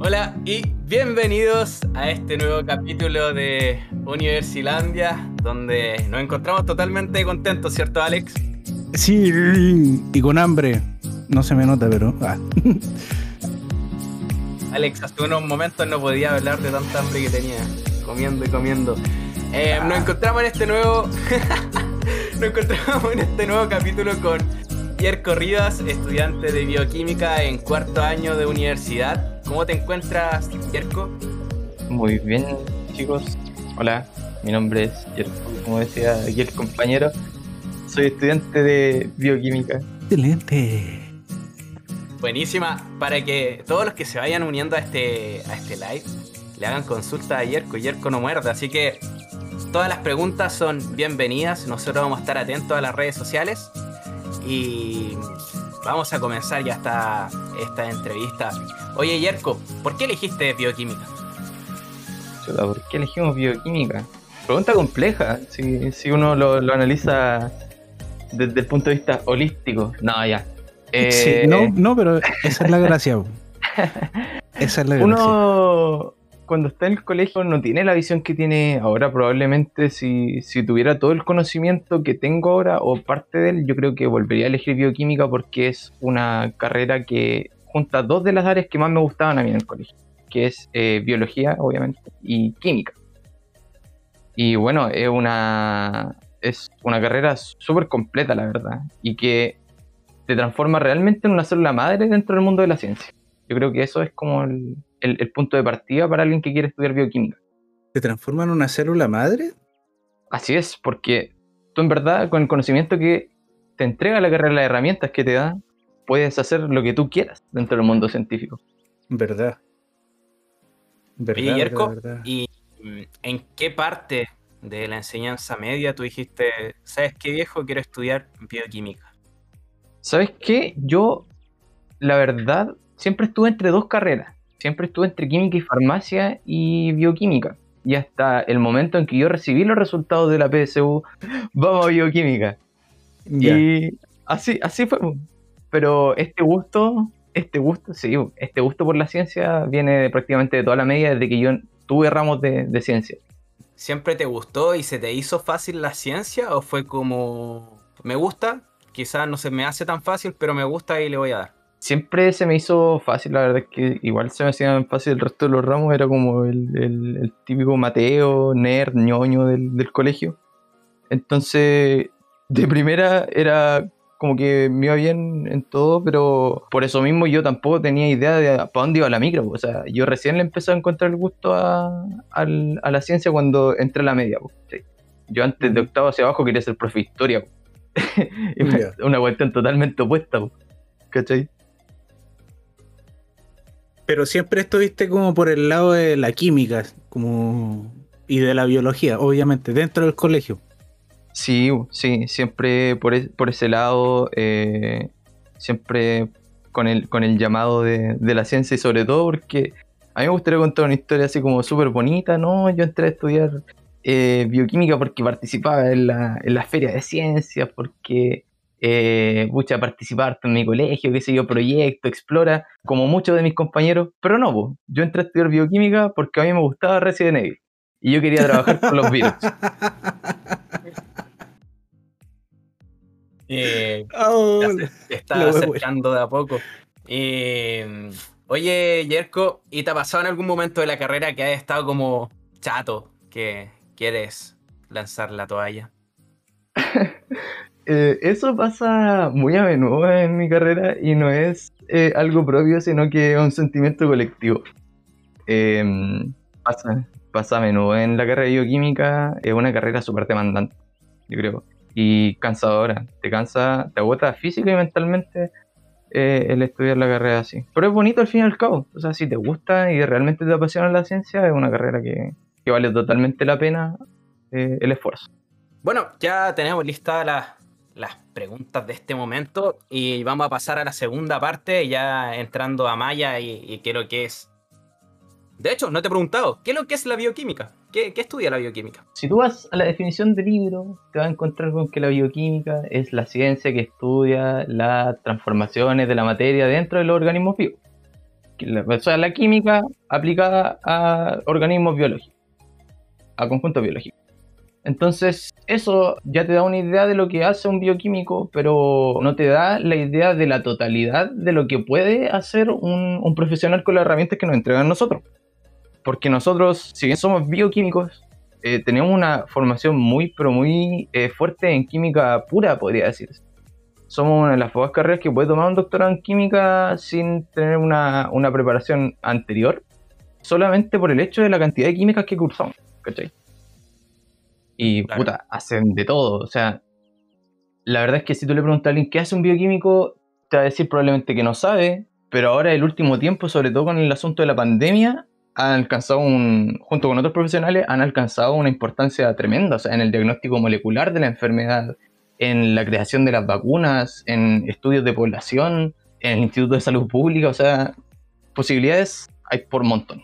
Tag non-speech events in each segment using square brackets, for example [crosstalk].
Hola y bienvenidos a este nuevo capítulo de Universilandia, donde nos encontramos totalmente contentos, ¿cierto, Alex? Sí, y con hambre. No se me nota, pero. ah. Alex, hace unos momentos no podía hablar de tanta hambre que tenía, comiendo y comiendo. Eh, Nos encontramos en este nuevo. [laughs] nos encontramos en este nuevo capítulo con Pierre Corridas, estudiante de bioquímica en cuarto año de universidad. ¿Cómo te encuentras, Yerko? Muy bien, chicos. Hola, mi nombre es Yerko, como decía aquí el compañero. Soy estudiante de bioquímica. Excelente. Buenísima, para que todos los que se vayan uniendo a este, a este live le hagan consulta a Yerko. Yerko no muerde, así que todas las preguntas son bienvenidas. Nosotros vamos a estar atentos a las redes sociales y vamos a comenzar ya esta, esta entrevista. Oye, Yerko, ¿por qué elegiste bioquímica? Chuta, ¿Por qué elegimos bioquímica? Pregunta compleja, si, si uno lo, lo analiza desde el punto de vista holístico. No, ya. Eh, Sí, no, no, pero esa es la gracia. Esa es la [laughs] gracia. Uno cuando está en el colegio no tiene la visión que tiene ahora. Probablemente si, si tuviera todo el conocimiento que tengo ahora o parte de él, yo creo que volvería a elegir bioquímica porque es una carrera que junta dos de las áreas que más me gustaban a mí en el colegio, que es eh, biología, obviamente, y química. Y bueno, es una, es una carrera súper completa, la verdad, y que te transforma realmente en una célula madre dentro del mundo de la ciencia. Yo creo que eso es como el, el- el punto de partida para alguien que quiere estudiar bioquímica. ¿Se transforma en una célula madre? Así es, porque tú en verdad con el conocimiento que te entrega la carrera, las herramientas que te da, puedes hacer lo que tú quieras dentro del mundo científico. Verdad. Verdad, Oye, Yerko, verdad, verdad. ¿y mm, en qué parte de la enseñanza media tú dijiste, sabes qué viejo, quiero estudiar bioquímica? ¿Sabes qué? Yo, la verdad, siempre estuve entre dos carreras. Siempre estuve entre química y farmacia y bioquímica. Y hasta el momento en que yo recibí los resultados de la PSU, [laughs] vamos a bioquímica. Y así, así fue. Pero este gusto, este gusto, sí, este gusto por la ciencia viene de prácticamente de toda la media desde que yo tuve ramos de, de ciencia. ¿Siempre te gustó y se te hizo fácil la ciencia o fue como, me gusta, quizás no se me hace tan fácil, pero me gusta y le voy a dar? Siempre se me hizo fácil, la verdad es que igual se me hacían fácil el resto de los ramos, era como el, el- el típico Mateo, nerd, ñoño del, del colegio. Entonces, de primera era como que me iba bien en todo, pero por eso mismo yo tampoco tenía idea de para dónde iba la micro. O sea, yo recién le empecé a encontrar el gusto a, la ciencia cuando entré a la media. Yo antes de octavo hacia abajo quería ser profe de historia. [laughs] Una cuestión totalmente opuesta. ¿Cachai? Pero siempre estuviste como por el lado de la química, como y de la biología, obviamente, dentro del colegio. Sí, sí, siempre por, es- por ese lado, eh, siempre con el, con el llamado de, de la ciencia y sobre todo porque a mí me gustaría contar una historia así como súper bonita, ¿no? Yo entré a estudiar eh, bioquímica porque participaba en la, en la feria de ciencias, porque eh, pucha, participar en mi colegio, qué sé yo, proyecto, explora, como muchos de mis compañeros, pero no, po. yo entré a estudiar bioquímica porque a mí me gustaba Resident Evil y yo quería trabajar con los virus. [laughs] Eh, Oh, ya se- se está acercando de a poco. Eh, oye, Yerko, ¿y te ha pasado en algún momento de la carrera que has estado como chato, que quieres lanzar la toalla? [laughs] Eh, eso pasa muy a menudo en mi carrera y no es eh, algo propio, sino que es un sentimiento colectivo. Eh, pasa, pasa a menudo en la carrera de bioquímica, es una carrera súper demandante, yo creo, y cansadora. Te cansa, te agota física y mentalmente eh, el estudiar la carrera así. Pero es bonito al fin y al cabo. O sea, si te gusta y realmente te apasiona la ciencia, es una carrera que, que vale totalmente la pena el esfuerzo. Bueno, ya tenemos listas las, las preguntas de este momento y vamos a pasar a la segunda parte, ya entrando a Maya y, y qué es lo que es. De hecho, no te he preguntado, ¿qué es lo que es la bioquímica? ¿Qué, qué estudia la bioquímica? Si tú vas a la definición del libro, te vas a encontrar con que la bioquímica es la ciencia que estudia las transformaciones de la materia dentro de los organismos vivos. o sea, la química aplicada a organismos biológicos, a conjuntos biológicos. Entonces, eso ya te da una idea de lo que hace un bioquímico, pero no te da la idea de la totalidad de lo que puede hacer un, profesional con las herramientas que nos entregan nosotros. Porque nosotros, si bien somos bioquímicos, eh, tenemos una formación muy, pero muy eh, fuerte en química pura, podría decirse. Somos una de las pocas carreras que puede tomar un doctorado en química sin tener una, una preparación anterior, solamente por el hecho de la cantidad de químicas que cursamos, ¿cachai? Y Claro. puta, hacen de todo. O sea, la verdad es que si tú le preguntas a alguien qué hace un bioquímico, te va a decir probablemente que no sabe, pero ahora el último tiempo, sobre todo con el asunto de la pandemia, han alcanzado un, junto con otros profesionales, han alcanzado una importancia tremenda, o sea, en el diagnóstico molecular de la enfermedad, en la creación de las vacunas, en estudios de población, en el Instituto de Salud Pública, o sea, posibilidades hay por montón.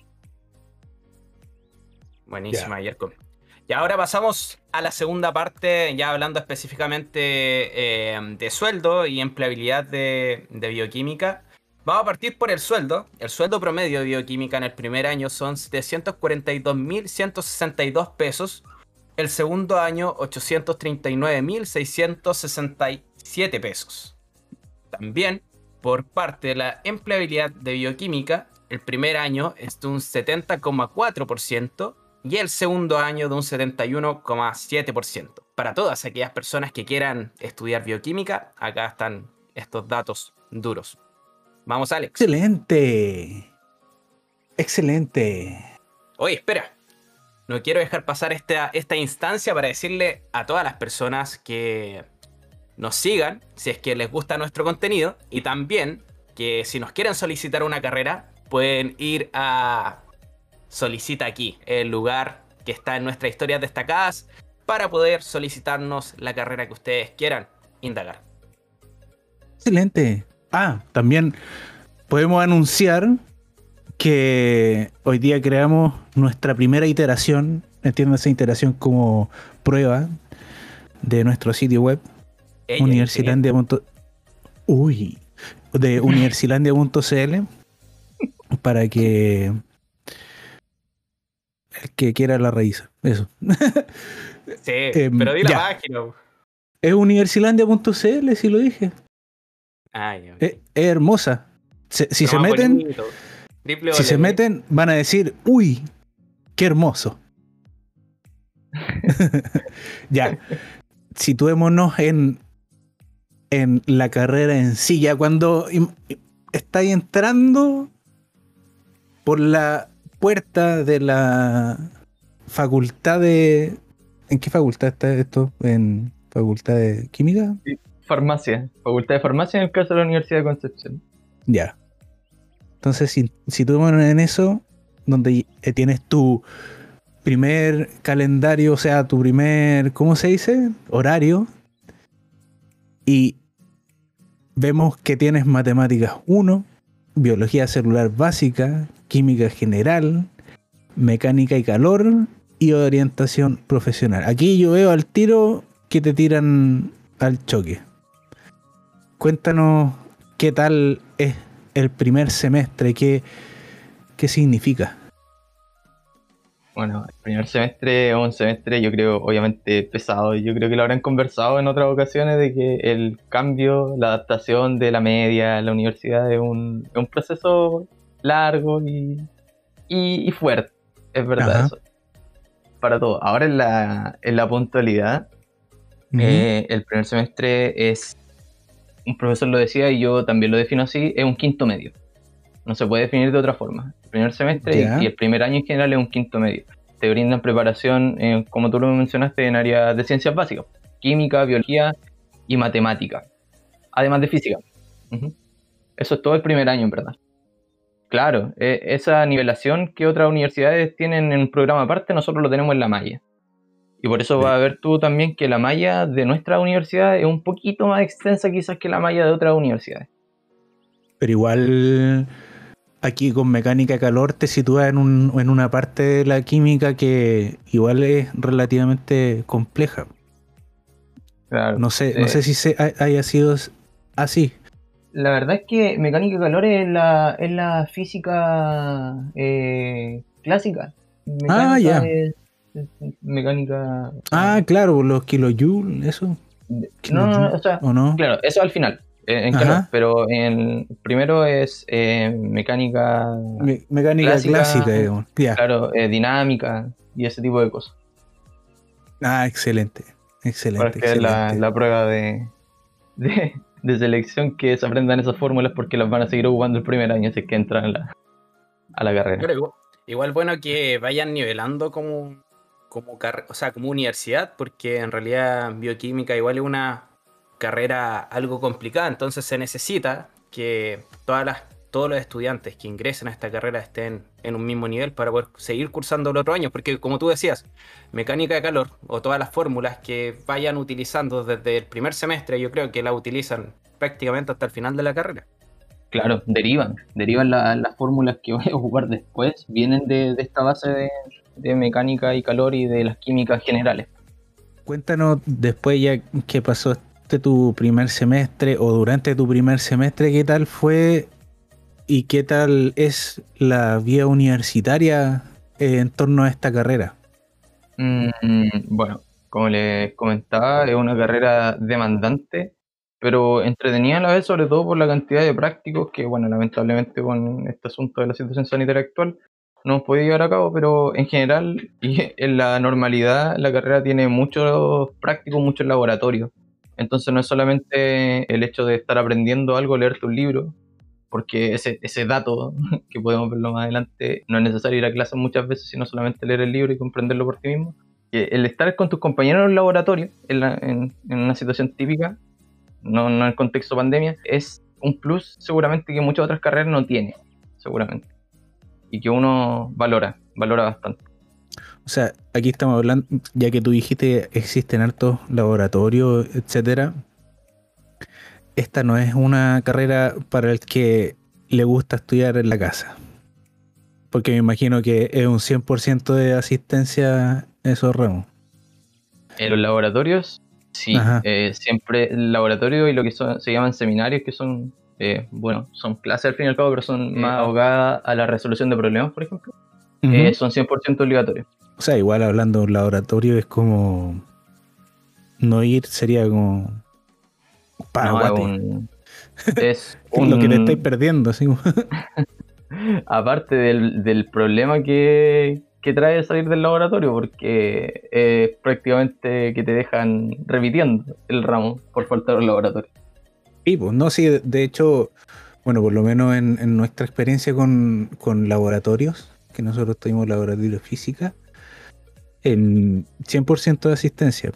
Buenísima, Yerko. Y ahora pasamos a la segunda parte, ya hablando específicamente eh, de sueldo y empleabilidad de, de bioquímica. Vamos a partir por el sueldo. El sueldo promedio de bioquímica en el primer año son 742.162 pesos. El segundo año, 839.667 pesos. También, por parte de la empleabilidad de bioquímica, el primer año es de un 70,4% y el segundo año de un 71,7%. Para todas aquellas personas que quieran estudiar bioquímica, acá están estos datos duros. Vamos, Alex. Excelente. Excelente. Oye, espera. No quiero dejar pasar esta, esta instancia para decirle a todas las personas que nos sigan si es que les gusta nuestro contenido y también que si nos quieren solicitar una carrera pueden ir a Solicita aquí, el lugar que está en nuestras historias destacadas para poder solicitarnos la carrera que ustedes quieran indagar. Excelente. Ah, también podemos anunciar que hoy día creamos nuestra primera iteración, entiendo esa iteración como prueba de nuestro sitio web, Ella, universilandia. Uy, de [laughs] universilandia.cl para que que quiera la raíz. Eso. Sí, [laughs] Em, pero di la ya. página. Es universilandia.cl, si lo dije. Ay, ok. Es, es hermosa. Se- si Pero se meten, bonito. Si se meten, van a decir, uy, qué hermoso. [laughs] [laughs] ya. Situémonos en, en la carrera en sí. Ya cuando estáis entrando por la puerta de la facultad de. ¿En qué facultad está esto? ¿En facultad de química? Farmacia, Facultad de Farmacia en el caso de la Universidad de Concepción. Ya. Entonces, si, si tú en eso, donde tienes tu primer calendario, o sea, tu primer, ¿cómo se dice? Horario. Y vemos que tienes matemáticas 1, biología celular básica, química general, mecánica y calor y orientación profesional. Aquí yo veo al tiro que te tiran al choque. Cuéntanos qué tal es el primer semestre, qué, qué significa. Bueno, el primer semestre es un semestre, yo creo, obviamente pesado. Yo creo que lo habrán conversado en otras ocasiones de que el cambio, la adaptación de la media a la universidad es un, es un proceso largo y, y, y fuerte. Es verdad Ajá. eso. Para todo. Ahora en la, en la puntualidad, eh, el primer semestre es, un profesor lo decía y yo también lo defino así, es un quinto medio. No se puede definir de otra forma. El primer semestre y- el primer año en general es un quinto medio. Te brindan preparación, eh, como tú lo mencionaste, en áreas de ciencias básicas, química, biología y matemática, además de física. Ujú. Eso es todo el primer año, en verdad. Claro, eh, esa nivelación que otras universidades tienen en un programa aparte, nosotros lo tenemos en la malla. Y por eso Sí. vas a ver tú también que la malla de nuestra universidad es un poquito más extensa quizás que la malla de otras universidades. Pero igual aquí con mecánica de calor te sitúas en, un- en una parte de la química que igual es relativamente compleja. Claro. No sé, Eh, no sé si se, ha- haya sido así. La verdad es que mecánica de calor es la, es la física eh, clásica. Ah, ya. es- es mecánica. Ah, claro, los kilojoules, eso. no, no, no, o sea, ¿O no? claro, eso al final. eh, En calor, pero en, primero es eh, mecánica, Me- mecánica Clásica. clásica, digamos. Claro, eh, dinámica y ese tipo de cosas. Ah, excelente. Excelente. Para que es la, excelente. la prueba de, de, de selección que se aprendan esas fórmulas porque las van a seguir ocupando el primer año si que entran a la, carrera. Igual, bueno que vayan nivelando como, como, o sea, como universidad, porque en realidad bioquímica igual es una carrera algo complicada, entonces se necesita que todas las, todos los estudiantes que ingresen a esta carrera estén en un mismo nivel para poder seguir cursando el otro año, porque como tú decías, mecánica de calor o todas las fórmulas que vayan utilizando desde el primer semestre, yo creo que la utilizan prácticamente hasta el final de la carrera. Claro, derivan, derivan la- las fórmulas que [laughs] voy a ocupar después, vienen de, de esta base de, de mecánica y calor y de las químicas generales. Cuéntanos después ya que pasó este tu primer semestre o durante tu primer semestre, ¿qué tal fue y qué tal es la vía universitaria eh, en torno a esta carrera? Mm, bueno, como les comentaba, es una carrera demandante, pero entretenida a la vez, sobre todo por la cantidad de prácticos que, bueno, lamentablemente con este asunto de la situación sanitaria actual no hemos podido llevar a cabo, pero en general [laughs] y en la normalidad la carrera tiene muchos prácticos, muchos laboratorios. Entonces no es solamente el hecho de estar aprendiendo algo, leerte un libro, porque ese, dato, [laughs] que podemos verlo más adelante, no es necesario ir a clases muchas veces, sino solamente leer el libro y comprenderlo por ti mismo. Que el estar con tus compañeros en el laboratorio, en, una situación típica, no, no en el contexto pandemia, es un plus seguramente que muchas otras carreras no tienen, seguramente. Y que uno valora, valora bastante. O sea, aquí estamos hablando, ya que tú dijiste existen hartos laboratorios, etcétera. Esta no es una carrera para el que le gusta estudiar en la casa. Porque me imagino que es un 100% de asistencia en esos ramos. En los laboratorios, sí, eh, siempre el laboratorio y lo que son- se llaman seminarios, que son, eh, bueno, son clases al fin y al cabo, pero son Eh, más ah. abogadas a la resolución de problemas, por ejemplo, Ujú. eh, son 100% obligatorios. O sea, igual hablando de un laboratorio es como... No ir sería como... No, Paraguate. un- [laughs] es Lo que te un- estáis perdiendo, [laughs] aparte del, del problema que, que trae salir del laboratorio, porque prácticamente que te dejan repitiendo el ramo por faltar al laboratorio. Sí, pues no, sí, de- hecho, bueno, por lo menos en, en nuestra experiencia con, con laboratorios, que nosotros tuvimos laboratorio física, en 100% de asistencia.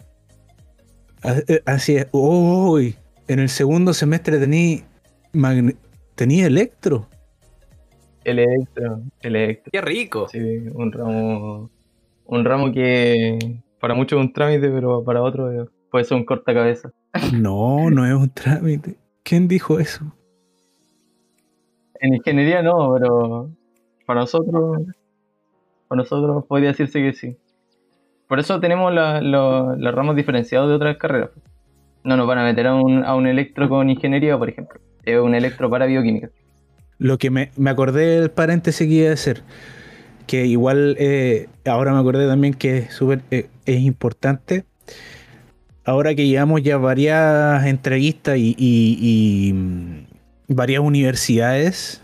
Eh, Así es, uy, en el segundo semestre tení, tení electro. Electro, electro. ¡Qué rico! Sí, un ramo, un ramo que para muchos es un trámite, pero para otros puede ser un cortacabeza. [laughs] No, no es un trámite. ¿Quién dijo eso? En ingeniería no, pero para nosotros, para nosotros podría decirse que sí. Por eso tenemos los ramos diferenciados de otras carreras. No nos van a meter a un, a un electro con ingeniería, por ejemplo. Es un electro para bioquímica. Lo que me, acordé del paréntesis que iba a hacer, que igual eh, ahora me acordé también que es, súper, eh, importante. Ahora que llevamos ya varias entrevistas y, mm, varias universidades,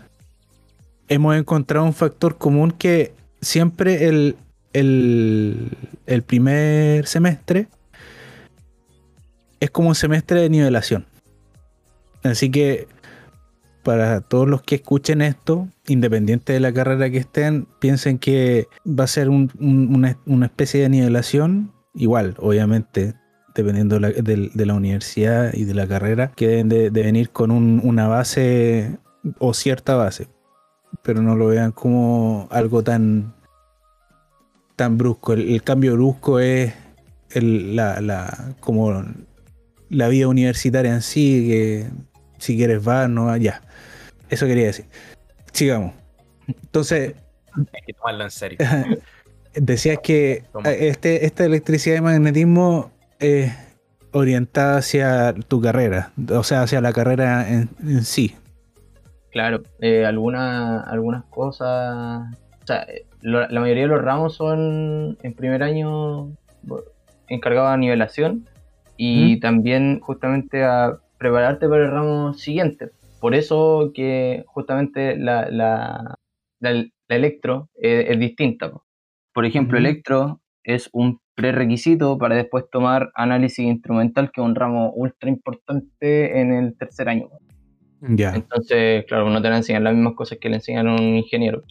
hemos encontrado un factor común que siempre el primer semestre es como un semestre de nivelación. Así que para todos los que escuchen esto, independiente de la carrera que estén, piensen que va a ser un- un- una, especie de nivelación, igual, obviamente, dependiendo de la, universidad y de la carrera, que deben de, venir con un- una base o cierta base, pero no lo vean como algo tan, tan brusco. El, cambio brusco es la, la- como la vida universitaria en sí, que si quieres vas, no vas, ya. Eso quería decir. Sigamos. Entonces, Hay que tomarlo en serio. [laughs] decías que este, esta electricidad y magnetismo, eh, orientada hacia tu carrera, o sea, hacia la carrera en, en sí. Claro, eh, alguna- algunas cosas. O sea, eh, lo- la mayoría de los ramos son en primer año encargados a nivelación y ¿Mm? también justamente a prepararte para el ramo siguiente. Por eso que justamente la, la, la- la electro eh, es distinta. po. Por ejemplo, electro es un prerequisito para después tomar análisis instrumental, que es un ramo ultra importante en el tercer año. Entonces, claro, no te van a enseñar las mismas cosas que le enseñan a un ingeniero.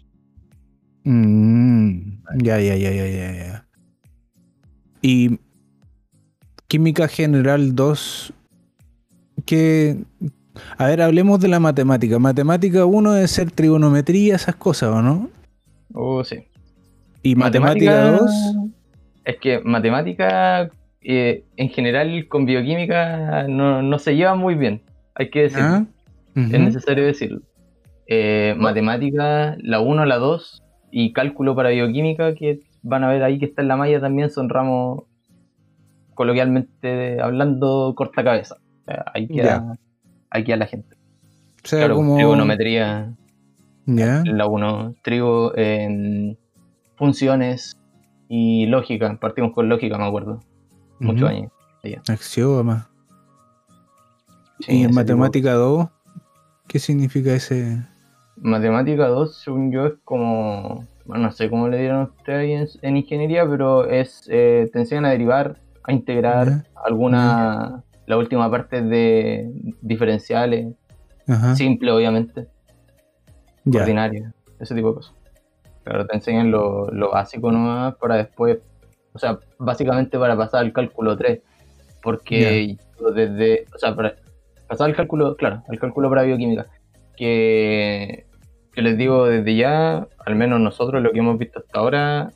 Mm, ya, ya, ya, ya, ya. Y Química General 2, que... A ver, hablemos de la matemática. Matemática 1 debe ser trigonometría, esas cosas, ¿o no? Oh, sí. Y matemática 2... Es que matemática, eh, en general, con bioquímica no, no se lleva muy bien. Hay que decirlo. ¿Ah? Es necesario decirlo. Eh, matemática, la 1, la 2 y cálculo para bioquímica, que van a ver ahí que está en la malla también, son ramos, coloquialmente hablando, corta cabeza. O sea, ahí queda, ahí queda la gente. O sea, Claro, como... trigonometría, Ya. la 1, trigo, en funciones y lógica. Partimos con lógica, me acuerdo. Muchos años. Axioma. Sí, ¿Y en tipo- matemática 2? ¿Qué significa ese...? Matemática 2, según yo, es como. Bueno, no sé cómo le dieron a ustedes en ingeniería, pero es. eh, te enseñan a derivar, a integrar alguna. La última parte de diferenciales, Ajá. simple, obviamente, ordinaria, ese tipo de cosas. Pero te enseñan lo, lo básico nomás para después. O sea, básicamente para pasar al cálculo 3. Porque yo desde. O sea, para pasar al cálculo, claro, al cálculo para bioquímica. Que, que les digo desde ya, al menos nosotros lo que hemos visto hasta ahora,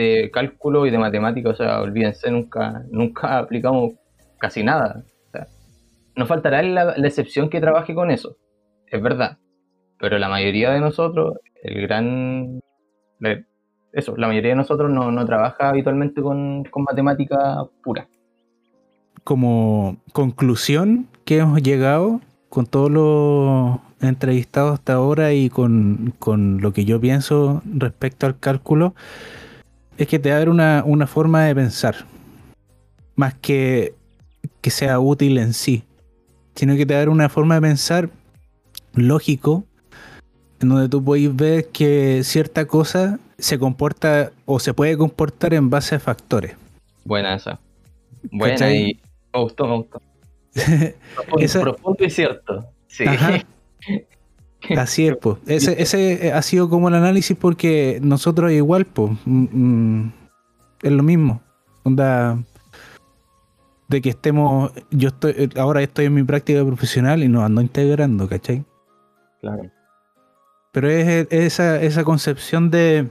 de cálculo y de matemática, o sea, olvídense, nunca, nunca [laughs] aplicamos casi nada. O sea, nos faltará la, excepción que trabaje con eso, es verdad. Pero la mayoría de nosotros, el gran. Eso, la mayoría de nosotros no, no trabaja habitualmente con, con matemática pura. como conclusión que hemos llegado con todos los entrevistados hasta ahora y con, con lo que yo pienso respecto al cálculo, es que te va a dar una, una forma de pensar, más que que sea útil en sí, sino que te va a dar una forma de pensar lógico, en donde tú podéis ver que cierta cosa se comporta o se puede comportar en base a factores. Buena esa. Buena ¿Cachai? y me gustó, me gustó. [laughs] Profundo, Esa- profundo y cierto. Sí. Ajá. [laughs] Así es, pues. Ese, ese ha sido como el análisis porque nosotros igual, pues. es lo mismo. Onda. De que estemos. Yo estoy. Ahora estoy en mi práctica profesional y nos ando integrando, ¿cachai? Claro. Pero es, es esa, esa concepción de.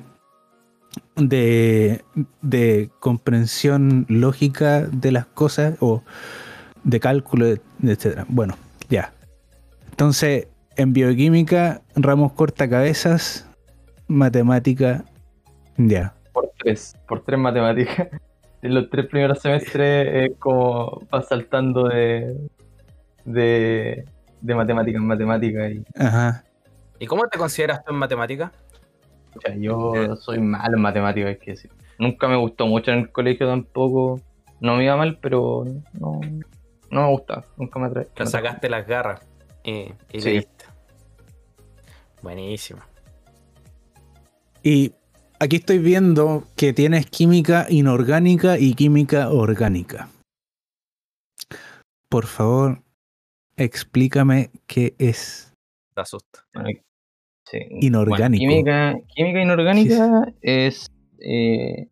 De, de comprensión lógica de las cosas o de cálculo, etcétera. Bueno, ya. Entonces, en bioquímica, ramos cortacabezas, matemática, ya. Por tres. Por tres matemáticas. [laughs] En los tres primeros semestres es como va saltando de. de. de matemática en matemática. Y, Ajá. ¿Y cómo te consideras tú en matemática? o sea, yo soy malo en matemáticas, hay que decir. Nunca me gustó mucho en el colegio tampoco. No me iba mal, pero no, no me gusta. Nunca me atrae. Te sacaste las garras y, y Sí. Buenísimo. Y aquí estoy viendo que tienes química inorgánica y química orgánica. Por favor, explícame qué es. Te asusta. Bueno, sí. Inorgánico. Bueno, química, química inorgánica es eh,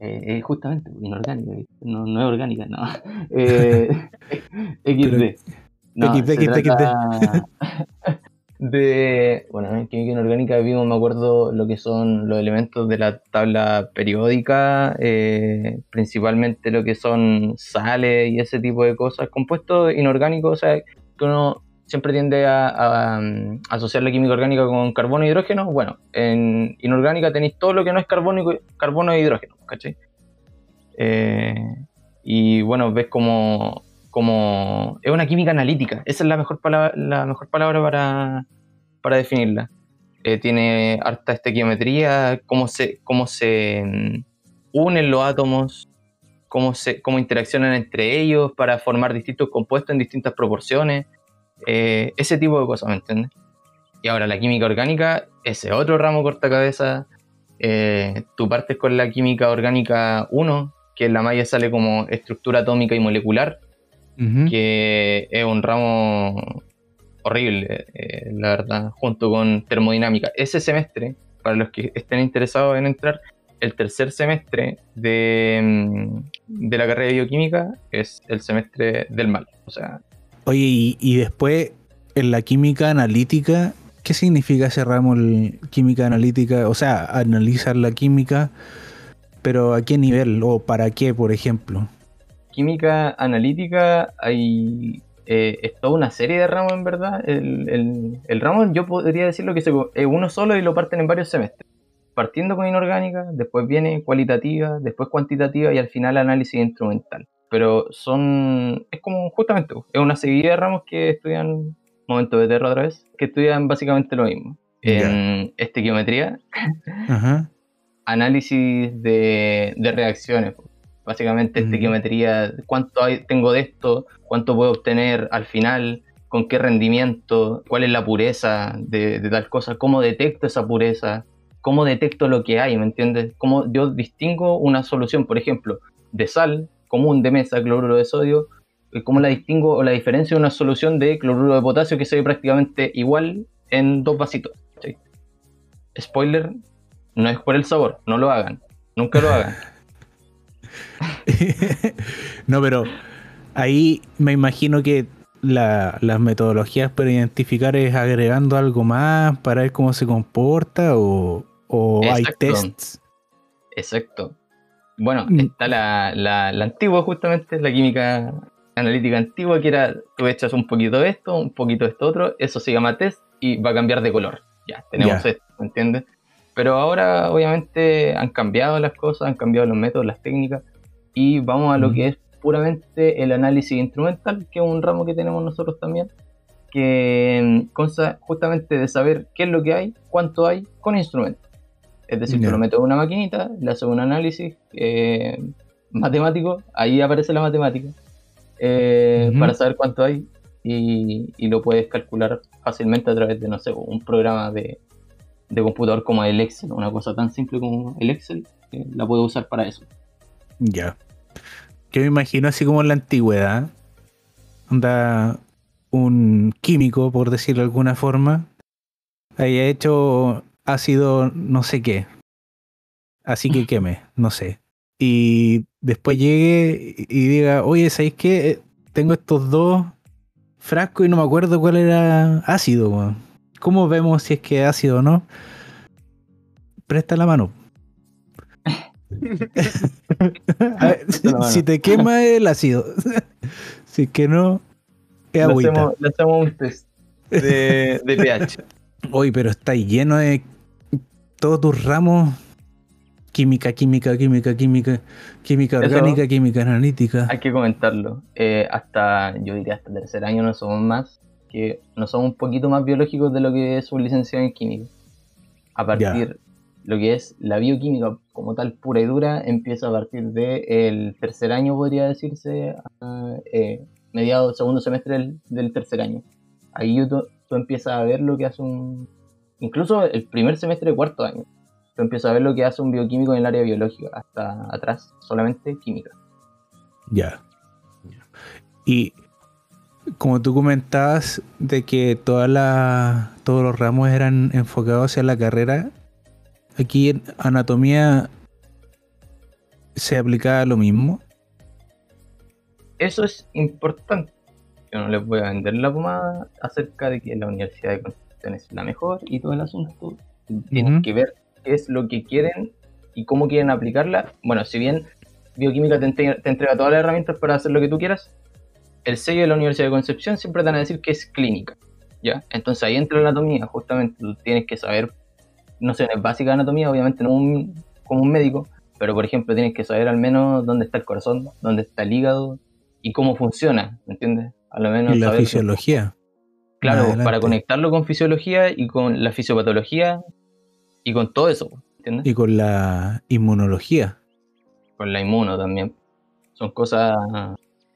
eh, eh, justamente inorgánica, no, no es orgánica, no. [laughs] Eh, [laughs] XD. No, XD, XD, trata [laughs] de bueno, en química inorgánica vimos, me acuerdo, lo que son los elementos de la tabla periódica, eh, principalmente lo que son sales y ese tipo de cosas, compuestos inorgánicos, o sea, que uno siempre tiende a, um, asociar la química orgánica con carbono e hidrógeno. Bueno, en inorgánica tenéis todo lo que no es carbono y, carbono e hidrógeno, ¿cachai? Eh, y bueno, ves como, como es una química analítica. Esa es la mejor palabra, la mejor palabra para, para definirla. Eh, tiene harta estequiometría, cómo se, cómo se mm, unen los átomos, cómo, se, cómo interaccionan entre ellos para formar distintos compuestos en distintas proporciones, eh, ese tipo de cosas, ¿me entiendes? Y ahora la química orgánica, ese otro ramo corta cabeza. Eh, tú partes con la química orgánica 1, que en la malla sale como estructura atómica y molecular, que es un ramo horrible, eh, la verdad, junto con termodinámica. Ese semestre, para los que estén interesados en entrar, el tercer semestre de, mm, de la carrera de bioquímica es el semestre del mal. O sea. Oye, y, y después en la química analítica, ¿Qué significa ese ramo química analítica? O sea, analizar la química, pero ¿a qué nivel o para qué, por ejemplo? Química analítica hay eh, es toda una serie de ramos en verdad. El, ramo yo podría decirlo que es uno solo y lo parten en varios semestres. Partiendo con inorgánica, después viene cualitativa, después cuantitativa y al final análisis instrumental. Pero son, es como justamente, es una serie de ramos que estudian momento de terror otra vez, que estudian básicamente lo mismo. En estequiometría, análisis de, reacciones. Básicamente, estequiometría, cuánto hay, tengo de esto, cuánto puedo obtener al final, con qué rendimiento, cuál es la pureza de, tal cosa, cómo detecto esa pureza, cómo detecto lo que hay, ¿me entiendes? Cómo yo distingo una solución, por ejemplo, de sal común de mesa, cloruro de sodio, eh, cómo la distingo o la diferencia de una solución de cloruro de potasio que se ve prácticamente igual en dos vasitos. Spoiler, no es por el sabor, no lo hagan, nunca lo hagan. [laughs] [laughs] no, pero ahí me imagino que las metodologías para identificar es agregando algo más para ver cómo se comporta o, hay tests. Exacto. Bueno, mm. está la, la, la, antigua justamente, la química analítica antigua que era tú echas un poquito de esto, un poquito de esto otro, eso se llama test y va a cambiar de color. Ya, tenemos esto, ¿me entiendes? Pero ahora obviamente han cambiado las cosas, han cambiado los métodos, las técnicas y vamos a lo que es puramente el análisis instrumental, que es un ramo que tenemos nosotros también, que mm, consta justamente de saber qué es lo que hay, cuánto hay con instrumentos. Es decir, yeah. lo meto en una maquinita, le hace un análisis eh, matemático, ahí aparece la matemática, eh, para saber cuánto hay y, lo puedes calcular fácilmente a través de, no sé, un programa de, computador como el Excel, una cosa tan simple como el Excel, la puedes usar para eso. Ya. Yo me imagino así como en la antigüedad, anda un químico, por decirlo de alguna forma, haya hecho ácido no sé qué. Así que [laughs] queme, no sé y después llegue y diga, oye, ¿sabéis qué? Tengo estos dos frascos y no me acuerdo cuál era ácido. ¿Cómo vemos si es que es ácido o no? Presta la mano. si, te quema el ácido. [laughs] si es que no, es agüita. Le hacemos, un test de, de pH. Oye, pero está lleno de todos tus ramos química, química, química, química, química orgánica, química analítica. Hay que comentarlo. Eh, hasta, yo diría, hasta el tercer año no somos más, que no somos un poquito más biológicos de lo que es un licenciado en química. A partir, lo que es la bioquímica como tal, pura y dura, empieza a partir del tercer año, podría decirse, eh, mediado segundo semestre del, tercer año. Ahí tú, tú empiezas a ver lo que hace un... Incluso el primer semestre de cuarto año yo empiezo a ver lo que hace un bioquímico en el área biológica, hasta atrás solamente química. Ya. Y como tú comentabas de que toda la, todos los ramos eran enfocados hacia la carrera, aquí en anatomía se aplicaba lo mismo. Eso es importante. Yo no les voy a vender la pomada acerca de que la Universidad de Concepción es la mejor y todo el asunto. Tienen que ver es lo que quieren y cómo quieren aplicarla. Bueno, si bien bioquímica te, entrega todas las herramientas para hacer lo que tú quieras, el sello de la Universidad de Concepción siempre te van a decir que es clínica. ¿ya? Entonces ahí entra la anatomía, justamente tú tienes que saber nociones básicas de anatomía, obviamente no como un médico, pero por ejemplo tienes que saber al menos dónde está el corazón, dónde está el hígado y cómo funciona, ¿me entiendes? A lo menos Y la saber- fisiología. Claro, Adelante. para conectarlo con fisiología y con la fisiopatología y con todo eso, ¿entiendes? Y con la inmunología. Con la inmuno también. Son cosas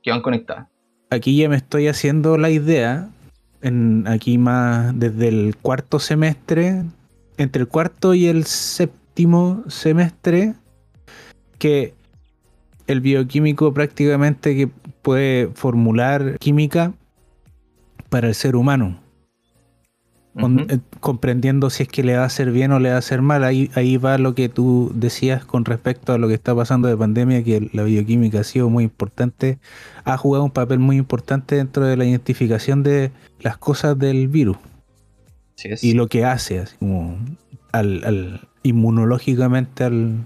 que van conectadas. Aquí ya me estoy haciendo la idea, en, aquí más desde el cuarto semestre, entre el cuarto y el séptimo semestre, que el bioquímico prácticamente que puede formular química para el ser humano. Con- eh, comprendiendo si es que le va a hacer bien o le va a hacer mal. Ahí, ahí va lo que tú decías con respecto a lo que está pasando de pandemia, que la bioquímica ha sido muy importante, ha jugado un papel muy importante dentro de la identificación de las cosas del virus y lo que hace, así como al, al- inmunológicamente al...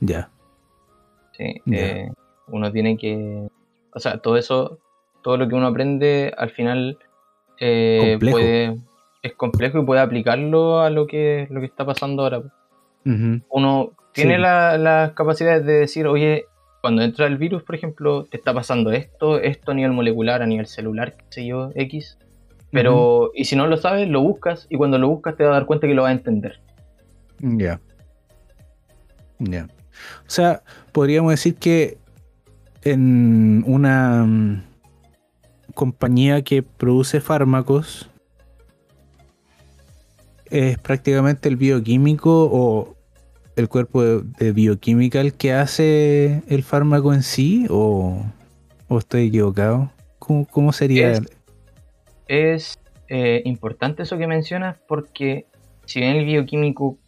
Ya. Sí, Ya. eh, uno tiene que. O sea, todo eso, todo lo que uno aprende, al final eh, puede. Es complejo y puede aplicarlo a lo que, lo que está pasando ahora. Uno tiene Sí. la- las capacidades de decir, oye, cuando entra el virus, por ejemplo, te está pasando esto, esto a nivel molecular, a nivel celular, qué sé yo, X. Pero, y si no lo sabes, lo buscas y cuando lo buscas te vas a dar cuenta que lo vas a entender. Ya. Ya. O sea, podríamos decir que en una mm, compañía que produce fármacos es prácticamente el bioquímico o el cuerpo de, de bioquímica el que hace el fármaco en sí o, o estoy equivocado. ¿Cómo, cómo sería? Es- Es eh, importante eso que mencionas porque si bien el bioquímico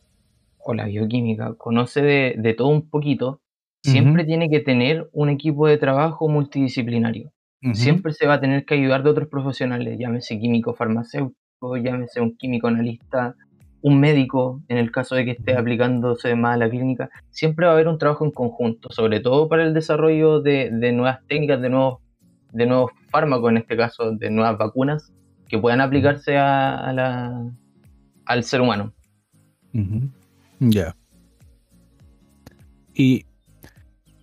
o la bioquímica conoce de, de todo un poquito, siempre tiene que tener un equipo de trabajo multidisciplinario. Siempre se va a tener que ayudar de otros profesionales, llámese químico farmacéutico, llámese un químico analista, un médico, en el caso de que esté aplicándose más a la clínica. Siempre va a haber un trabajo en conjunto, sobre todo para el desarrollo de, de nuevas técnicas, de nuevos, de nuevos fármacos, en este caso, de nuevas vacunas, que puedan aplicarse a, la, al ser humano. Ya. Y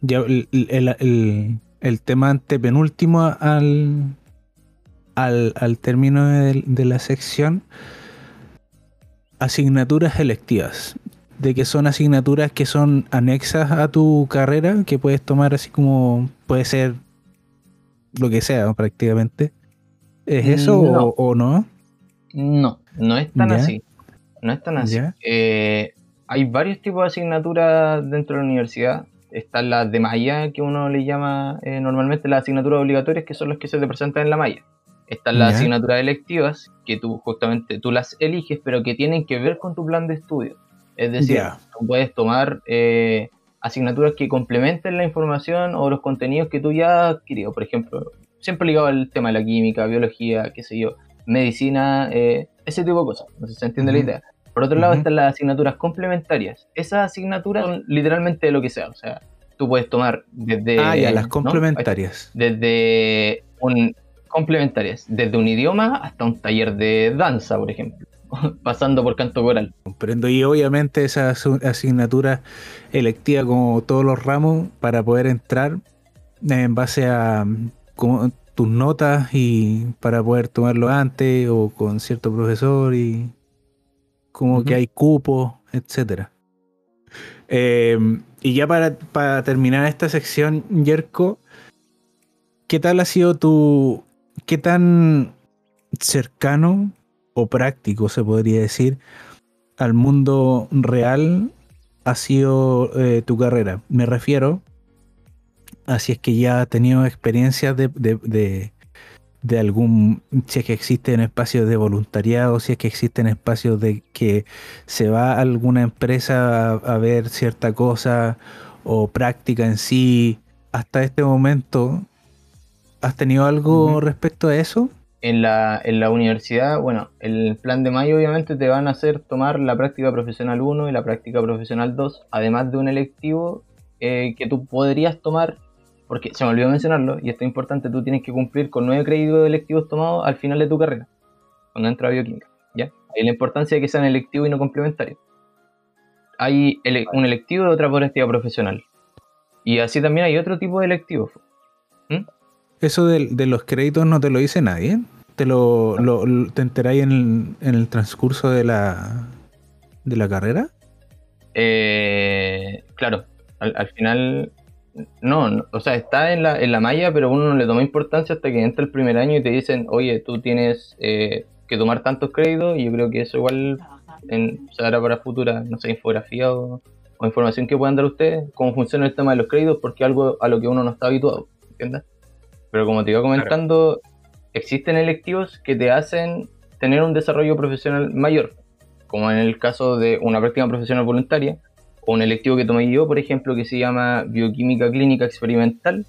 ya el, el- el- el tema antepenúltimo al, al, al término de, de la sección, asignaturas electivas. De que son asignaturas que son anexas a tu carrera, que puedes tomar así como puede ser lo que sea prácticamente. ¿Es eso No. o, o no? No, no es tan Ya. así. No es tan así. Eh, hay varios tipos de asignaturas dentro de la universidad. Están las de malla, que uno le llama eh, normalmente las asignaturas obligatorias, que son las que se te presentan en la malla. Están las asignaturas electivas, que tú justamente tú las eliges, pero que tienen que ver con tu plan de estudio. Es decir, tú puedes tomar eh, asignaturas que complementen la información o los contenidos que tú ya has adquirido. Por ejemplo, siempre ligado al tema de la química, biología, qué sé yo, medicina, eh, ese tipo de cosas. No sé si se entiende la idea. Por otro lado están las asignaturas complementarias. Esas asignaturas son literalmente de lo que sea. O sea, tú puedes tomar desde... ah, ya, las ¿no? complementarias. Desde un... Complementarias. Desde un idioma hasta un taller de danza, por ejemplo. [laughs] Pasando por canto coral. Comprendo. Y obviamente esa asignatura electiva, como todos los ramos, para poder entrar en base a mm, como tus notas y para poder tomarlo antes o con cierto profesor y como que hay cupos, etcétera. Eh, y ya para, para terminar esta sección, Yerko, ¿qué tal ha sido tu... qué tan cercano o práctico se podría decir al mundo real ha sido eh, tu carrera? Me refiero a si es que ya has tenido experiencias de, de, de- algún, si es que existen espacios de voluntariado, si es que existen espacios de que se va a alguna empresa a ver cierta cosa o práctica en sí. Hasta este momento, ¿has tenido algo respecto a eso? En la, en la universidad, bueno, el plan de mayo obviamente te van a hacer tomar la práctica profesional 1 y la práctica profesional 2, además de un electivo eh, que tú podrías tomar, porque se me olvidó mencionarlo, y esto es importante, tú tienes que cumplir con nueve créditos de electivos tomados al final de tu carrera, cuando entra a bioquímica, ¿ya? Ahí la importancia de que sean electivos y no complementarios. hay ele- un electivo de otra práctica profesional. Y así también hay otro tipo de electivos. Eso de, de los créditos no te lo dice nadie. Te lo, lo- te enteráis en el, en el transcurso de la de la carrera. Eh, claro, al, al final, no, no, o sea, está en la, en la malla, pero uno no le toma importancia hasta que entra el primer año y te dicen, oye, tú tienes eh, que tomar tantos créditos, y yo creo que eso igual se dará para futura, no sé, infografía o, o información que puedan dar ustedes, cómo funciona el tema de los créditos, porque algo a lo que uno no está habituado, ¿entiendes? Pero como te iba comentando, existen electivos que te hacen tener un desarrollo profesional mayor, como en el caso de una práctica profesional voluntaria, o un electivo que tomé yo, por ejemplo, que se llama Bioquímica Clínica Experimental,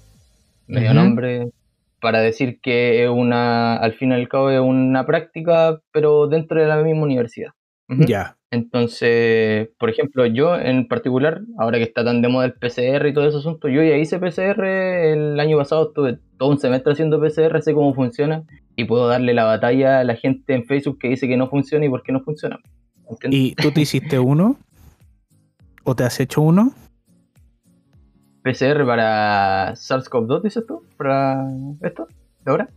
medio nombre, para decir que es una, al fin y al cabo es una práctica, pero dentro de la misma universidad. Ya. Entonces, por ejemplo, yo en particular, ahora que está tan de moda el PCR y todo ese asunto, yo ya hice PCR el año pasado, estuve todo un semestre haciendo PCR, sé cómo funciona y puedo darle la batalla a la gente en Facebook que dice que no funciona y por qué no funciona. ¿Entiendes? ¿Y tú te hiciste uno? ¿O te has hecho uno? PCR para SARS-CoV-2, dices tú, para esto, de ahora.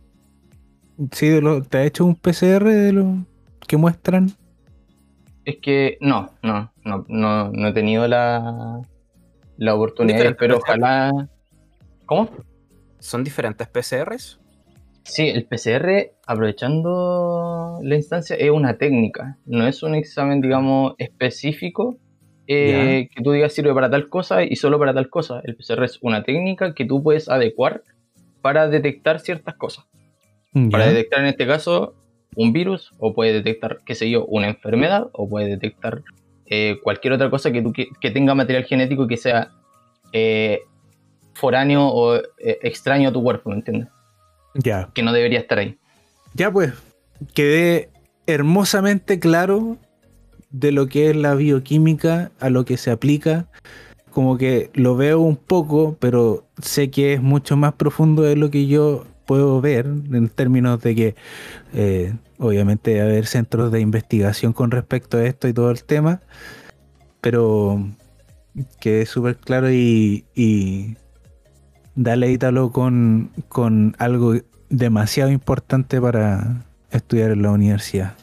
Sí, de lo- ¿te has hecho un PCR de lo que muestran? Es que no, no, no, no, no he tenido la, la oportunidad, pero PCR. ojalá... ¿Cómo? ¿Son diferentes PCRs? Sí, el PCR, aprovechando la instancia, es una técnica, no es un examen, digamos, específico eh, que tú digas sirve para tal cosa y solo para tal cosa. El PCR es una técnica que tú puedes adecuar para detectar ciertas cosas. Para detectar en este caso un virus, o puede detectar, qué sé yo, una enfermedad, o puede detectar eh, cualquier otra cosa que, tú, que, que tenga material genético que sea eh, foráneo o eh, extraño a tu cuerpo, ¿me entiendes? Ya. Que no debería estar ahí. Ya pues, quedé hermosamente claro de lo que es la bioquímica, a lo que se aplica. Como que lo veo un poco, pero sé que es mucho más profundo de lo que yo puedo ver en términos de que eh, obviamente debe haber centros de investigación con respecto a esto y todo el tema, pero quedé súper claro y, y dale Ítalo con, con algo demasiado importante para estudiar en la universidad.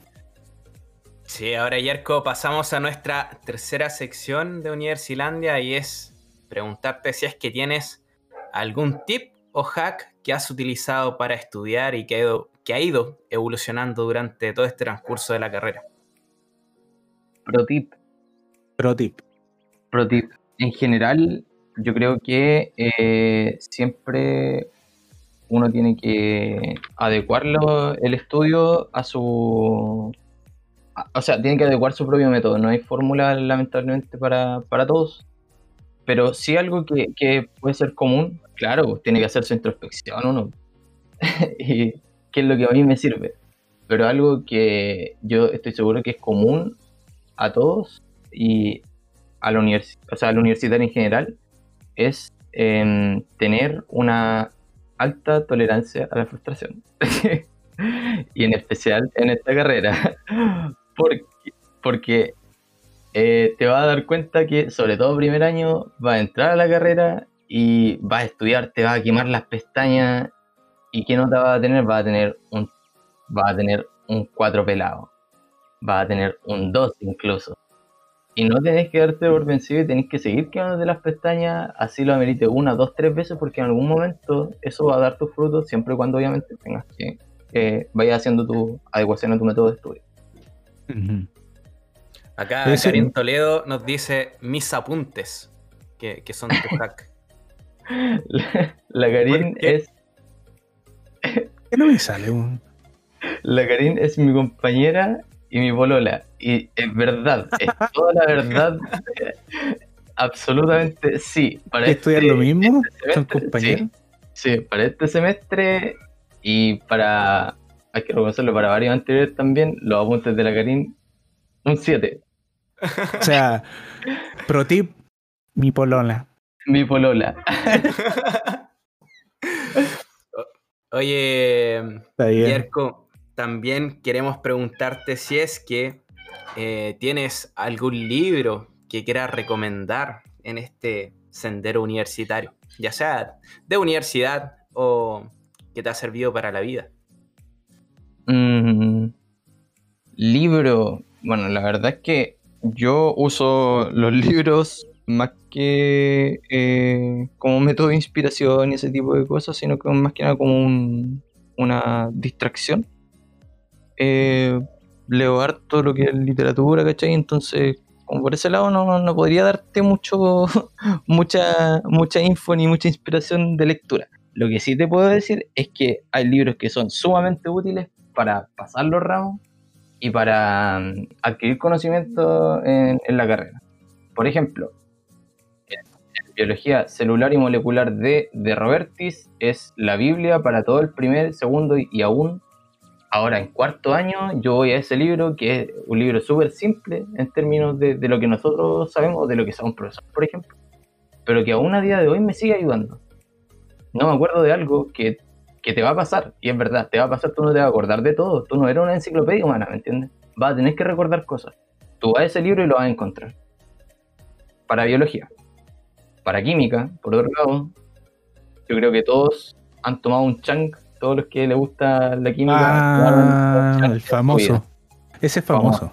Sí, ahora Yerko, pasamos a nuestra tercera sección de Universilandia y es preguntarte si es que tienes algún tip o hack que has utilizado para estudiar y que ha ido, que ha ido evolucionando durante todo este transcurso de la carrera. Pro tip, Pro tip. pro tip. En general, yo creo que eh, siempre uno tiene que adecuarlo el estudio a su... a- O sea, tiene que adecuar su propio método. No hay fórmula, lamentablemente, para, para todos. Pero sí algo que, que puede ser común, claro, tiene que hacer su introspección uno. [laughs] y qué es lo que a mí me sirve. Pero algo que yo estoy seguro que es común a todos y a la, universi- o sea, a la universitaria en general es em, tener una alta tolerancia a la frustración. [laughs] y en especial en esta carrera. [laughs] porque porque eh, te vas a dar cuenta que, sobre todo primer año, vas a entrar a la carrera y vas a estudiar, te vas a quemar las pestañas. ¿Y qué nota vas a tener? Vas a tener un, vas a tener un 4 pelado. Vas a tener un 2 incluso. Y no tenés que darte por vencido y tenés que seguir quemándote las pestañas, así lo amerite una, dos, tres veces, porque en algún momento eso va a dar tus frutos, siempre y cuando obviamente tengas que eh, vayas haciendo tu adecuación a tu método de estudio. Acá Karim Toledo nos dice mis apuntes, que, que son tu hack. La, la es ¿Qué no me sale? weón? la Karin es mi compañera y mi polola. Y es verdad, es toda la verdad. [laughs] absolutamente sí. Para ¿Que estudian lo mismo? este ¿Son compañeros? Sí, sí, para este semestre y para, hay que reconocerlo, para varios anteriores también, los apuntes de la Karin, un 7. O sea, pro tip, mi polola. Mi polola. [laughs] Oye. Yerko, también queremos preguntarte si es que eh, tienes algún libro que quieras recomendar en este sendero universitario, ya sea de universidad o que te ha servido para la vida. Mm, libro. Bueno, la verdad es que yo uso los libros más que eh, como método de inspiración y ese tipo de cosas, sino que más que nada como una distracción. Eh, leo harto lo que es literatura, ¿cachai? Entonces, como por ese lado no, no podría darte mucho, [laughs] mucha, mucha info ni mucha inspiración de lectura. Lo que sí te puedo decir es que hay libros que son sumamente útiles para pasar los ramos y para mm, adquirir conocimiento en, la carrera. Por ejemplo, biología celular y molecular de, de Robertis es la Biblia para todo el primer, segundo y, aún ahora en cuarto año yo voy a ese libro que es un libro súper simple en términos de, de, lo que nosotros sabemos, de lo que un profesor, por ejemplo, pero que aún a día de hoy me sigue ayudando. No me acuerdo de algo que que te va a pasar, y es verdad, te va a pasar, tú no te vas a acordar de todo, tú no eres una enciclopedia humana, ¿me entiendes? Vas a tener que recordar cosas. Tú vas a ese libro y lo vas a encontrar. Para biología. Para química, por otro lado, yo creo que todos han tomado un chunk, todos los que les gusta la química. Ah, el famoso. Ese es famoso.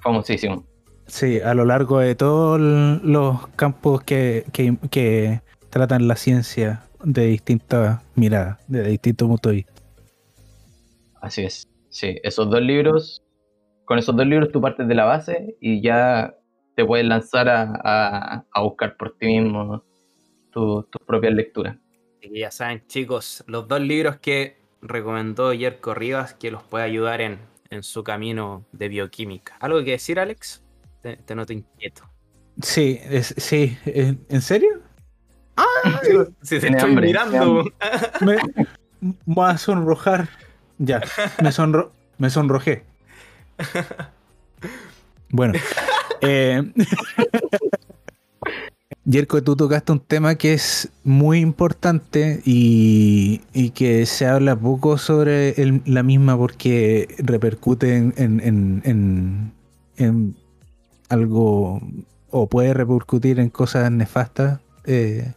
Famosísimo. Sí, a lo largo de todos los campos que, que, que tratan la ciencia de distintas miradas, de distintos puntos de vista. Así es. Sí, esos dos libros, con esos dos libros tú partes de la base y ya te puedes lanzar a, buscar por ti mismo tus propias lecturas. Y ya saben, chicos, los dos libros que recomendó Yerko Rivas que los puede ayudar en, su camino de bioquímica. ¿Algo que decir, Alex? Te, te noto inquieto. Sí, sí. ¿En serio? Se estoy mirando. Me, va a sonrojar. Ya, me, sonro, me sonrojé. Bueno. Eh, [laughs] Yerko, tú tocaste un tema que es muy importante y, que se habla poco sobre la misma porque repercute en, algo o puede repercutir en cosas nefastas eh,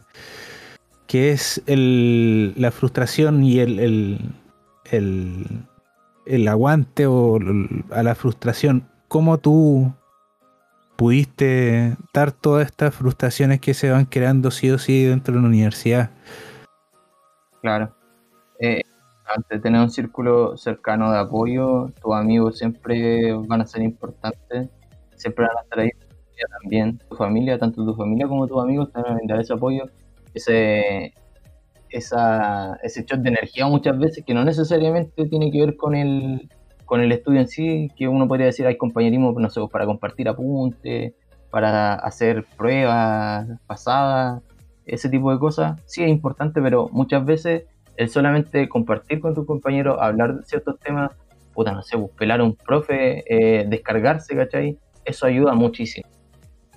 que es el, la frustración y el, el, aguante o a la frustración. ¿Cómo tú pudiste dar todas estas frustraciones que se van creando sí o sí dentro de la universidad? Claro. Eh, de tener un círculo cercano de apoyo, tus amigos siempre van a ser importantes, siempre van a estar ahí también, tu familia, tanto tu familia como tus amigos te van a brindar ese apoyo, ese, esa, ese shot de energía muchas veces que no necesariamente tiene que ver con el, con el estudio en sí, que uno podría decir hay compañerismo, no para compartir apuntes, para hacer pruebas pasadas, ese tipo de cosas, sí es importante, pero muchas veces el solamente compartir con tus compañeros, hablar de ciertos temas, puta, no sé, pues, pelar a un profe, eh, descargarse, ¿cachai? Eso ayuda muchísimo.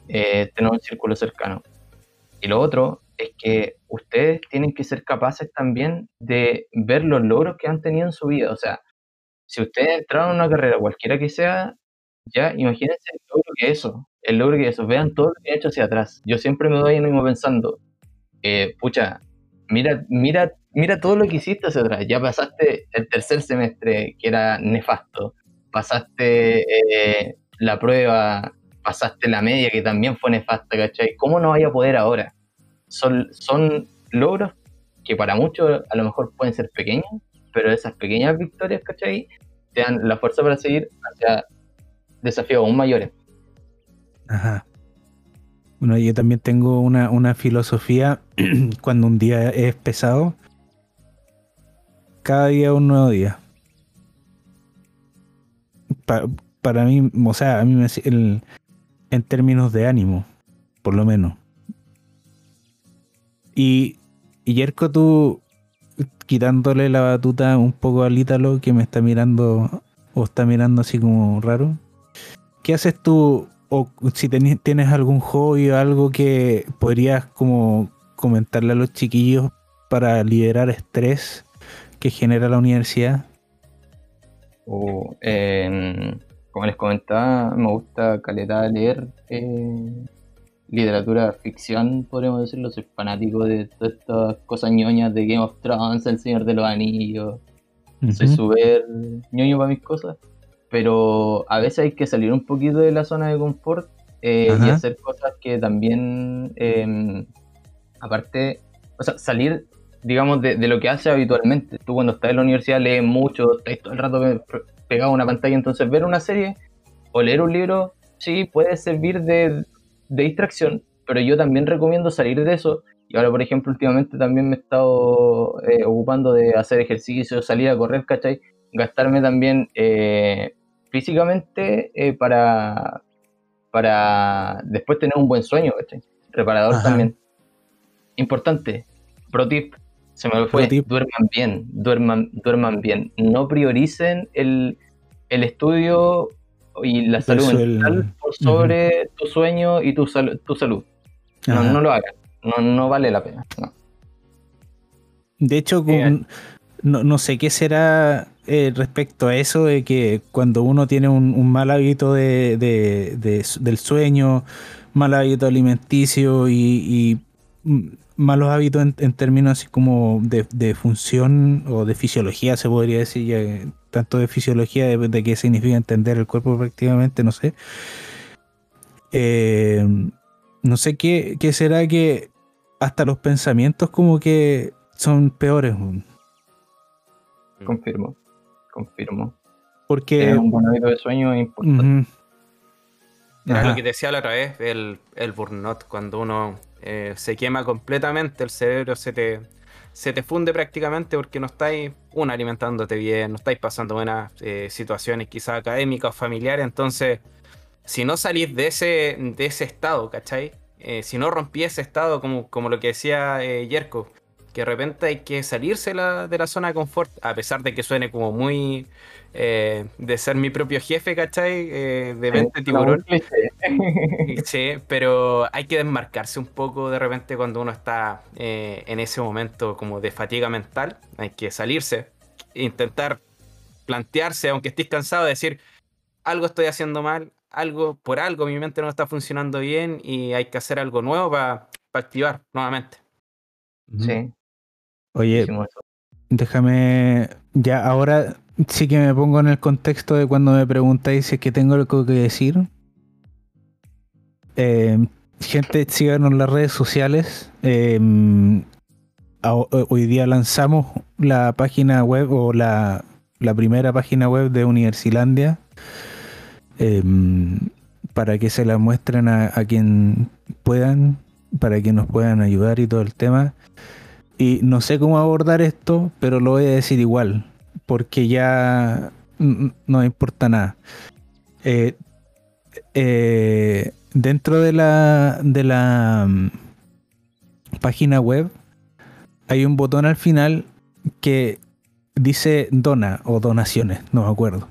Eh, tener un círculo cercano. Y lo otro es que ustedes tienen que ser capaces también de ver los logros que han tenido en su vida. O sea, si ustedes entraron en una carrera, cualquiera que sea, ya imagínense el logro que eso, el logro que eso, vean todo lo que han hecho hacia atrás. Yo siempre me doy mismo pensando, eh, pucha, mira, mira, mira todo lo que hiciste hacia atrás. Ya pasaste el tercer semestre que era nefasto, pasaste eh, la prueba pasaste la media que también fue nefasta, ¿cachai? ¿Cómo no vaya a poder ahora? Son, son logros que para muchos a lo mejor pueden ser pequeños, pero esas pequeñas victorias, ¿cachai? Te dan la fuerza para seguir hacia desafíos aún mayores. Ajá. Bueno, yo también tengo una, filosofía [clears throat] cuando un día es pesado. Cada día un nuevo día. para mí, o sea, a mí me, el, en términos de ánimo, por lo menos. Y, y Yerko, tú quitándole la batuta un poco al Ítalo que me está mirando o está mirando así como raro. ¿Qué haces tú? O si tienes algún hobby o algo que podrías como comentarle a los chiquillos para liberar estrés que genera la universidad. O como les comentaba, me gusta calidad leer. Eh, literatura ficción, podríamos decirlo. Soy fanático de todas estas cosas ñoñas de Game of Thrones, El Señor de los Anillos. Soy súper ñoño para mis cosas. Pero a veces hay que salir un poquito de la zona de confort eh, y hacer cosas que también, em, aparte, o sea, salir, digamos, de, lo que hace habitualmente. Tú cuando estás en la universidad lees mucho, estás todo el rato pegado a una pantalla, entonces ver una serie o leer un libro, sí, puede servir de, de distracción, pero yo también recomiendo salir de eso. Y ahora, por ejemplo, últimamente también me he estado eh, ocupando de hacer ejercicio, salir a correr, ¿cachai? Gastarme también eh, físicamente eh, para, para después tener un buen sueño, ¿cachai? Reparador también. Importante, pro tip, se me fue, duerman bien, duerman, duerman bien. No prioricen el, el estudio y la salud mental por sobre tu sueño y tu, tu salud. No, no, lo hagan, no, no vale la pena. De hecho, no, no, sé qué será eh, respecto a eso de que cuando uno tiene un, mal hábito de, del sueño, mal hábito alimenticio y, mm, malos hábitos en, términos así como de, función o de fisiología, se podría decir, ya, tanto de fisiología, de, qué significa entender el cuerpo prácticamente, no sé. Eh, no sé qué, qué, será que hasta los pensamientos como que son peores. Confirmo, confirmo. Porque... un buen hábito de sueño es importante. Era lo que decía la otra vez, el, el burnout, cuando uno eh, se quema completamente, el cerebro se te, se te funde prácticamente porque no estáis, una, alimentándote bien, no estáis pasando buenas eh, situaciones quizás académicas o familiares, entonces, si no salís de ese, de ese estado, ¿cachai? Eh, si no rompí ese estado, como, como lo que decía Yerko, que de repente hay que salirse de la zona de confort, a pesar de que suene como muy eh, de ser mi propio jefe, ¿cachai? Eh, de 20 tiburón. sí, pero hay que desmarcarse un poco de repente cuando uno está eh, en ese momento como de fatiga mental. Hay que salirse, intentar plantearse, aunque estés cansado, de decir, algo estoy haciendo mal, algo por algo mi mente no está funcionando bien y hay que hacer algo nuevo para activar nuevamente. Sí. Oye, déjame, ya ahora sí que me pongo en el contexto de cuando me preguntáis si es que tengo algo que decir. Eh, gente, síganos en las redes sociales. Eh, hoy día lanzamos la página web o la, primera página web de Universilandia eh, para que se la muestren a, a quien puedan, para que nos puedan ayudar y todo el tema. Y no sé cómo abordar esto, pero lo voy a decir igual, porque ya no importa nada. Eh, eh, dentro de la, de la mm, página web hay un botón al final que dice dona o donaciones, no me acuerdo.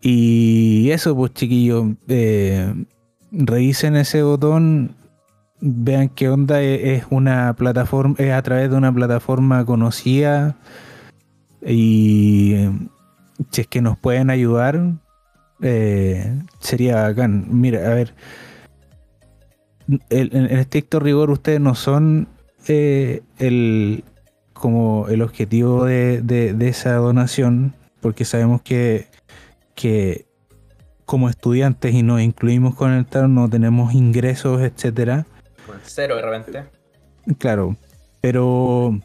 Y eso, pues chiquillos, eh, revisen ese botón vean qué onda e-, es una plataforma, es a través de una plataforma conocida y si es que nos pueden ayudar, eh, sería bacán. Mira, a ver, en, estricto rigor ustedes no son eh, el como el objetivo de, de, esa donación, porque sabemos que, que como estudiantes y nos incluimos con el TAR no tenemos ingresos, etcétera cero de repente. Claro, pero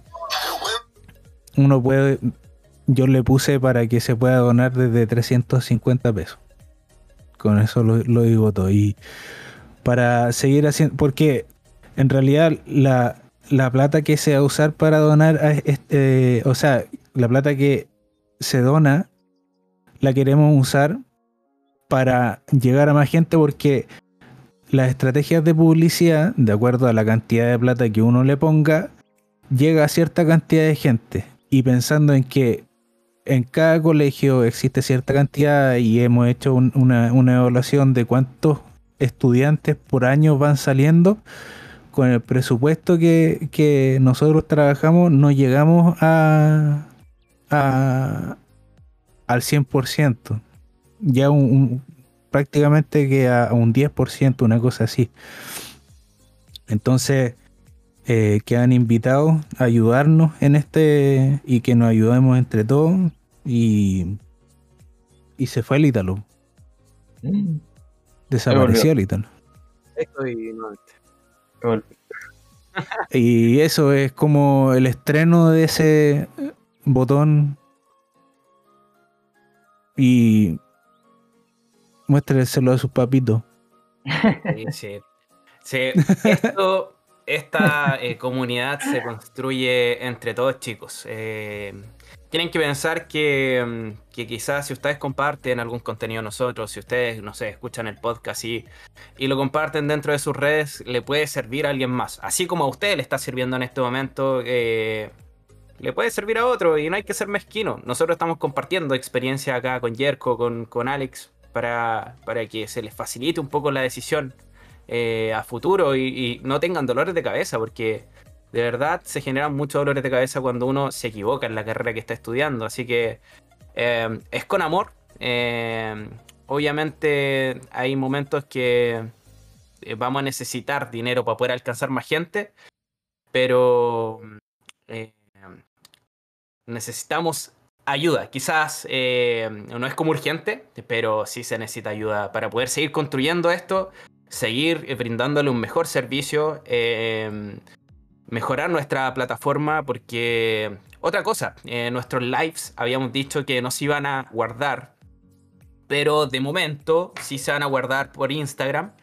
uno puede, yo le puse para que se pueda donar desde 350 pesos. Con eso lo, digo todo. Y para seguir haciendo, porque en realidad la, plata que se va a usar para donar, este, o sea, la plata que se dona, la queremos usar para llegar a más gente porque las estrategias de publicidad, de acuerdo a la cantidad de plata que uno le ponga, llega a cierta cantidad de gente. Y pensando en que en cada colegio existe cierta cantidad y hemos hecho una, evaluación de cuántos estudiantes por año van saliendo, con el presupuesto que, nosotros trabajamos no llegamos a, a al 100%. Ya un, prácticamente que a un 10%, una cosa así. Entonces, eh, quedan invitados a ayudarnos en este y que nos ayudemos entre todos. Y, y se fue el Ítalo. Mm. Desapareció el Ítalo. Estoy. [laughs] Y eso es como el estreno de ese botón. Y muéstreselo a sus papitos. Sí, sí. Esto, esta eh, comunidad se construye entre todos, chicos. Eh, tienen que pensar que, mm, que quizás si ustedes comparten algún contenido de nosotros, si ustedes, no sé, escuchan el podcast y, y lo comparten dentro de sus redes, le puede servir a alguien más. Así como a usted le está sirviendo en este momento, eh, le puede servir a otro y no hay que ser mezquino. Nosotros estamos compartiendo experiencia acá con Jerko, con, con Alex, para, para que se les facilite un poco la decisión eh, a futuro y, no tengan dolores de cabeza, porque de verdad se generan muchos dolores de cabeza cuando uno se equivoca en la carrera que está estudiando. Así que eh, es con amor. Eh, obviamente hay momentos que vamos a necesitar dinero para poder alcanzar más gente, pero necesitamos ayuda. Quizás eh, no es como urgente, pero sí se necesita ayuda para poder seguir construyendo esto, seguir eh, brindándole un mejor servicio, eh, mejorar nuestra plataforma, porque otra cosa, eh, nuestros lives habíamos dicho que nos iban a guardar, pero de momento sí se van a guardar por Instagram.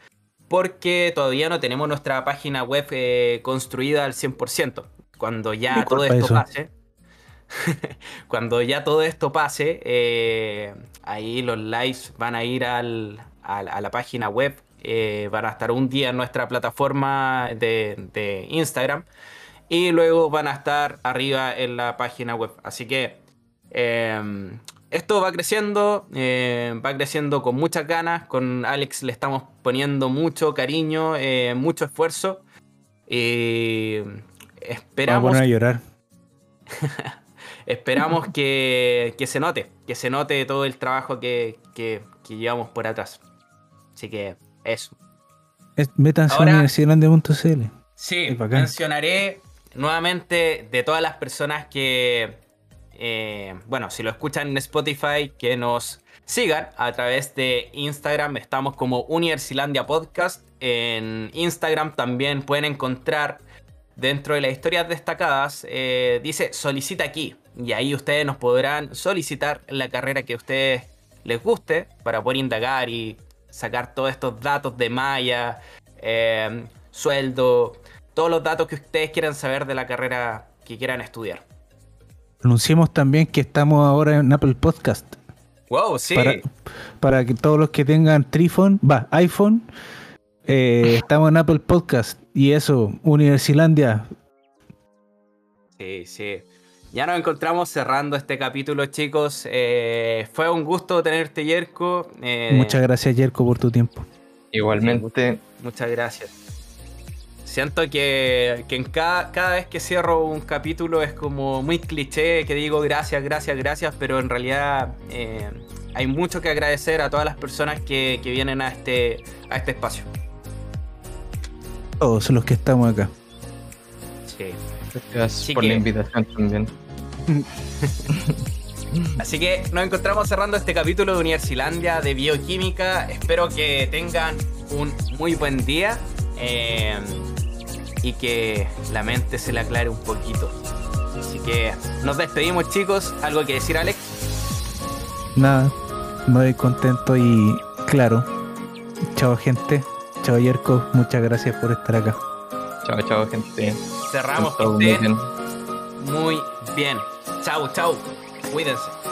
Porque todavía no tenemos nuestra página web eh, construida al 100%. Cuando ya ¿Qué todo esto eso? pase, [laughs] cuando ya todo esto pase, eh, ahí los lives van a ir al- a la página web, eh, van a estar un día en nuestra plataforma de, de Instagram y luego van a estar arriba en la página web. Así que eh, esto va creciendo, eh, va creciendo con muchas ganas. Con Alex le estamos poniendo mucho cariño, eh, mucho esfuerzo. Y Vamos esperamos poner a llorar. [laughs] Esperamos que, que se note, que se note todo el trabajo que, que- que llevamos por atrás. Así que eso. Es- Métanse Ahora- a. Sí, mencionaré nuevamente de todas las personas que, eh, bueno, si lo escuchan en Spotify, que nos sigan a través de Instagram. Estamos como Universilandia Podcast. En Instagram también pueden encontrar dentro de las historias destacadas, eh, dice solicita aquí. Y ahí ustedes nos podrán solicitar la carrera que a ustedes les guste para poder indagar y sacar todos estos datos de malla, eh, sueldo, todos los datos que ustedes quieran saber de la carrera que quieran estudiar. Anunciemos también que estamos ahora en Apple Podcast. Wow, sí. Para, para que todos los que tengan Trifon, va, iPhone, eh, [laughs] estamos en Apple Podcast. Y eso, Universilandia. Sí, sí. Ya nos encontramos cerrando este capítulo, chicos. Eh, fue un gusto tenerte, Yerko. Eh, Muchas gracias, Jerko, por tu tiempo. Igualmente, Muchas gracias. Siento que, que en cada, cada vez que cierro un capítulo es como muy cliché que digo gracias, gracias, gracias, pero en realidad eh, hay mucho que agradecer a todas las personas que, que vienen a este, a este espacio. Todos los que estamos acá. Sí. gracias Así por que- la invitación también. [laughs] Así que nos encontramos cerrando este capítulo de Universilandia de Bioquímica. Espero que tengan un muy buen día eh, y que la mente se le aclare un poquito. Así que nos despedimos chicos. ¿Algo que decir Alex? Nada, muy contento y claro. Chao, gente. Chao, Jerko. Muchas gracias por estar acá. Chao, chao, gente. Cerramos Todo muy bien. muy bien. Chau, chau. Cuídense.